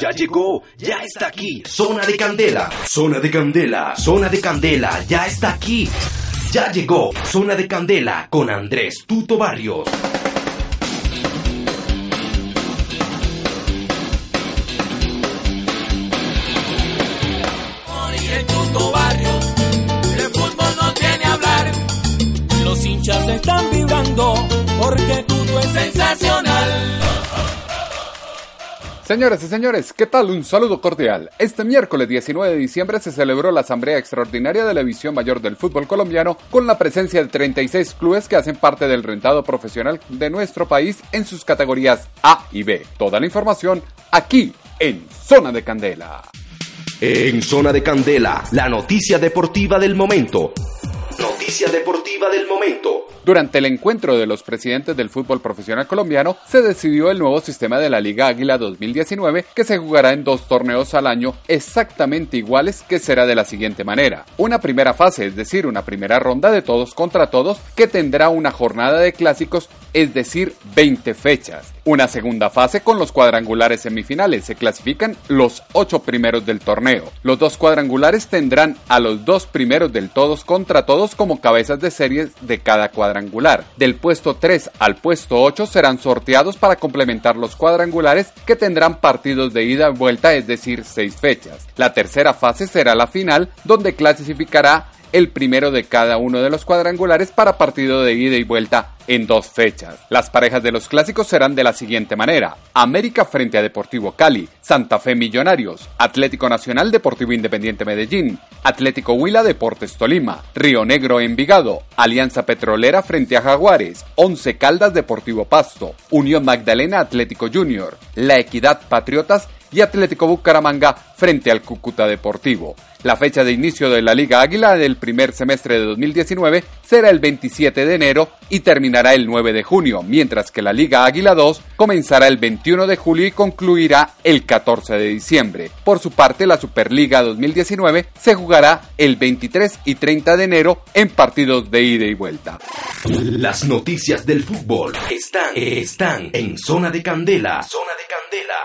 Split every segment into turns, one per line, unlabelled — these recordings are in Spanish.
Ya llegó, ya está aquí. Zona de Candela, zona de Candela, zona de Candela, ya está aquí. Ya llegó, zona de Candela con Andrés Tuto Barrios.
están vibrando porque es sensacional.
Señoras y señores, ¿qué tal? Un saludo cordial. Este miércoles 19 de diciembre se celebró la Asamblea Extraordinaria de la División Mayor del Fútbol Colombiano con la presencia de 36 clubes que hacen parte del rentado profesional de nuestro país en sus categorías A y B. Toda la información aquí en Zona de Candela.
En Zona de Candela, la noticia deportiva del momento. Noticia deportiva del momento.
Durante el encuentro de los presidentes del fútbol profesional colombiano, se decidió el nuevo sistema de la Liga Águila 2019 que se jugará en dos torneos al año exactamente iguales que será de la siguiente manera. Una primera fase, es decir, una primera ronda de todos contra todos que tendrá una jornada de clásicos, es decir, 20 fechas. Una segunda fase con los cuadrangulares semifinales. Se clasifican los ocho primeros del torneo. Los dos cuadrangulares tendrán a los dos primeros del todos contra todos como cabezas de series de cada cuadrangular. Del puesto 3 al puesto 8 serán sorteados para complementar los cuadrangulares que tendrán partidos de ida y vuelta, es decir, seis fechas. La tercera fase será la final, donde clasificará el primero de cada uno de los cuadrangulares para partido de ida y vuelta en dos fechas. Las parejas de los clásicos serán de la siguiente manera: América frente a Deportivo Cali, Santa Fe Millonarios, Atlético Nacional Deportivo Independiente Medellín, Atlético Huila Deportes Tolima, Río Negro Envigado, Alianza Petrolera frente a Jaguares, Once Caldas Deportivo Pasto, Unión Magdalena Atlético Junior, La Equidad Patriotas y Atlético Bucaramanga frente al Cúcuta Deportivo. La fecha de inicio de la Liga Águila del primer semestre de 2019 será el 27 de enero y terminará el 9 de junio, mientras que la Liga Águila 2 comenzará el 21 de julio y concluirá el 14 de diciembre. Por su parte, la Superliga 2019 se jugará el 23 y 30 de enero en partidos de ida y vuelta.
Las noticias del fútbol están, están en Zona de Candela. Zona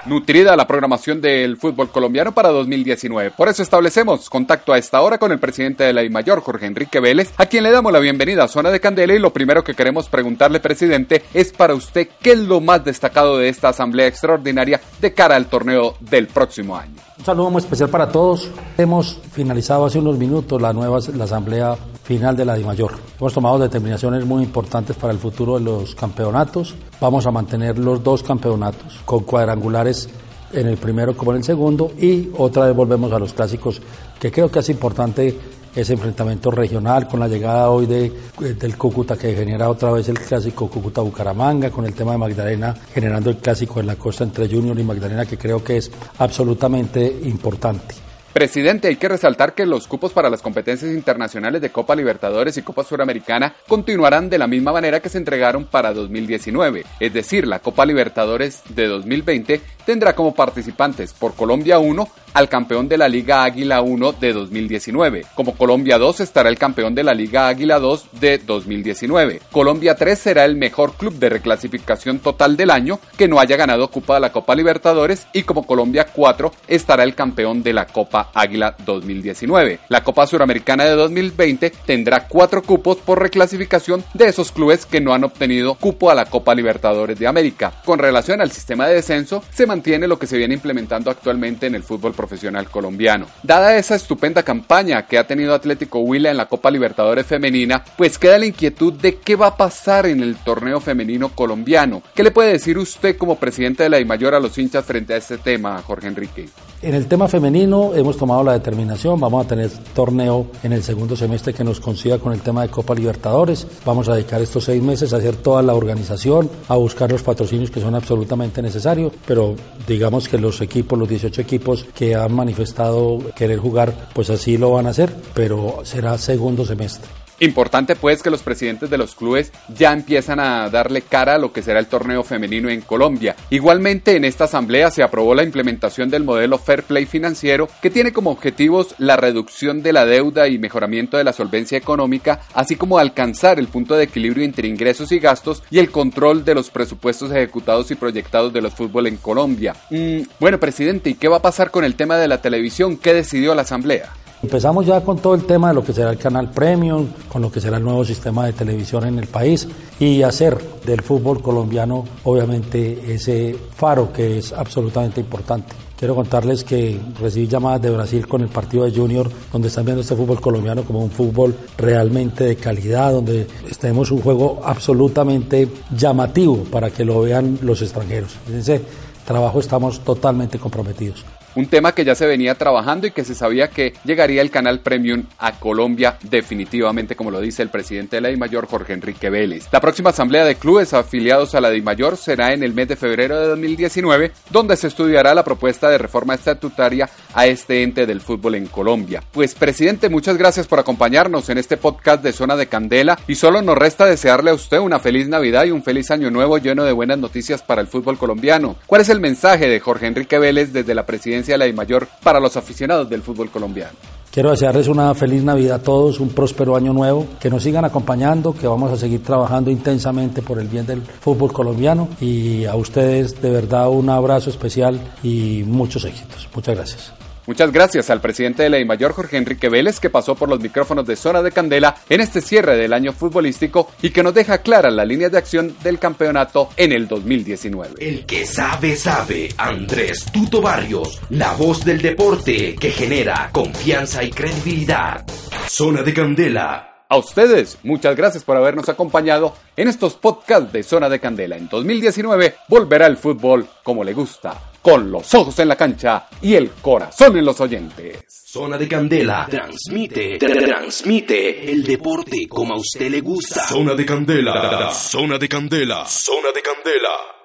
Nutrida la programación del fútbol colombiano para 2019. Por eso establecemos contacto a esta hora con el presidente de la I-Mayor, Jorge Enrique Vélez, a quien le damos la bienvenida a Zona de Candela y lo primero que queremos preguntarle, presidente, es para usted qué es lo más destacado de esta asamblea extraordinaria de cara al torneo del próximo año.
Un saludo muy especial para todos. Hemos finalizado hace unos minutos la nueva la asamblea final de la DIMAYOR. Hemos tomado determinaciones muy importantes para el futuro de los campeonatos. Vamos a mantener los dos campeonatos con cuadrangulares en el primero como en el segundo y otra vez volvemos a los clásicos que creo que es importante ese enfrentamiento regional con la llegada hoy de, del Cúcuta que genera otra vez el clásico Cúcuta-Bucaramanga, con el tema de Magdalena generando el clásico en la costa entre Junior y Magdalena que creo que es absolutamente importante.
Presidente, hay que resaltar que los cupos para las competencias internacionales de Copa Libertadores y Copa Suramericana continuarán de la misma manera que se entregaron para 2019, es decir, la Copa Libertadores de 2020 tendrá como participantes por Colombia 1 al campeón de la Liga Águila 1 de 2019. Como Colombia 2 estará el campeón de la Liga Águila 2 de 2019. Colombia 3 será el mejor club de reclasificación total del año que no haya ganado Copa de la Copa Libertadores y como Colombia 4 estará el campeón de la Copa Águila 2019. La Copa Suramericana de 2020 tendrá cuatro cupos por reclasificación de esos clubes que no han obtenido cupo a la Copa Libertadores de América. Con relación al sistema de descenso, se mantiene lo que se viene implementando actualmente en el fútbol profesional colombiano. Dada esa estupenda campaña que ha tenido Atlético Huila en la Copa Libertadores femenina, pues queda la inquietud de qué va a pasar en el torneo femenino colombiano. ¿Qué le puede decir usted como presidente de la DIMAYOR a los hinchas frente a este tema, Jorge Enrique?
En el tema femenino hemos tomado la determinación, vamos a tener torneo en el segundo semestre que nos consiga con el tema de Copa Libertadores. Vamos a dedicar estos seis meses a hacer toda la organización, a buscar los patrocinios que son absolutamente necesarios, pero digamos que los equipos, los 18 equipos que han manifestado querer jugar, pues así lo van a hacer, pero será segundo semestre.
Importante pues que los presidentes de los clubes ya empiezan a darle cara a lo que será el torneo femenino en Colombia. Igualmente en esta asamblea se aprobó la implementación del modelo Fair Play financiero que tiene como objetivos la reducción de la deuda y mejoramiento de la solvencia económica, así como alcanzar el punto de equilibrio entre ingresos y gastos y el control de los presupuestos ejecutados y proyectados de los fútbol en Colombia. Mm, bueno, presidente, ¿y qué va a pasar con el tema de la televisión? ¿Qué decidió la asamblea?
Empezamos ya con todo el tema de lo que será el canal Premium, con lo que será el nuevo sistema de televisión en el país y hacer del fútbol colombiano obviamente ese faro que es absolutamente importante. Quiero contarles que recibí llamadas de Brasil con el partido de Junior, donde están viendo este fútbol colombiano como un fútbol realmente de calidad, donde tenemos un juego absolutamente llamativo para que lo vean los extranjeros. En ese trabajo estamos totalmente comprometidos
un tema que ya se venía trabajando y que se sabía que llegaría el canal Premium a Colombia definitivamente, como lo dice el presidente de la DIMAYOR, Jorge Enrique Vélez. La próxima asamblea de clubes afiliados a la DIMAYOR será en el mes de febrero de 2019, donde se estudiará la propuesta de reforma estatutaria a este ente del fútbol en Colombia. Pues presidente, muchas gracias por acompañarnos en este podcast de Zona de Candela y solo nos resta desearle a usted una feliz Navidad y un feliz año nuevo lleno de buenas noticias para el fútbol colombiano. ¿Cuál es el mensaje de Jorge Enrique Vélez desde la presidencia la mayor para los aficionados del fútbol colombiano.
Quiero desearles una feliz Navidad a todos, un próspero año nuevo, que nos sigan acompañando, que vamos a seguir trabajando intensamente por el bien del fútbol colombiano y a ustedes de verdad un abrazo especial y muchos éxitos. Muchas gracias.
Muchas gracias al presidente de la mayor Jorge Enrique Vélez, que pasó por los micrófonos de Zona de Candela en este cierre del año futbolístico y que nos deja clara la línea de acción del campeonato en el 2019.
El que sabe, sabe, Andrés Tuto Barrios, la voz del deporte que genera confianza y credibilidad. Zona de Candela.
A ustedes, muchas gracias por habernos acompañado en estos podcasts de Zona de Candela. En 2019 volverá el fútbol como le gusta con los ojos en la cancha y el corazón en los oyentes.
Zona de Candela transmite, transmite el deporte como a usted le gusta. Zona de Candela, zona de Candela, zona de Candela.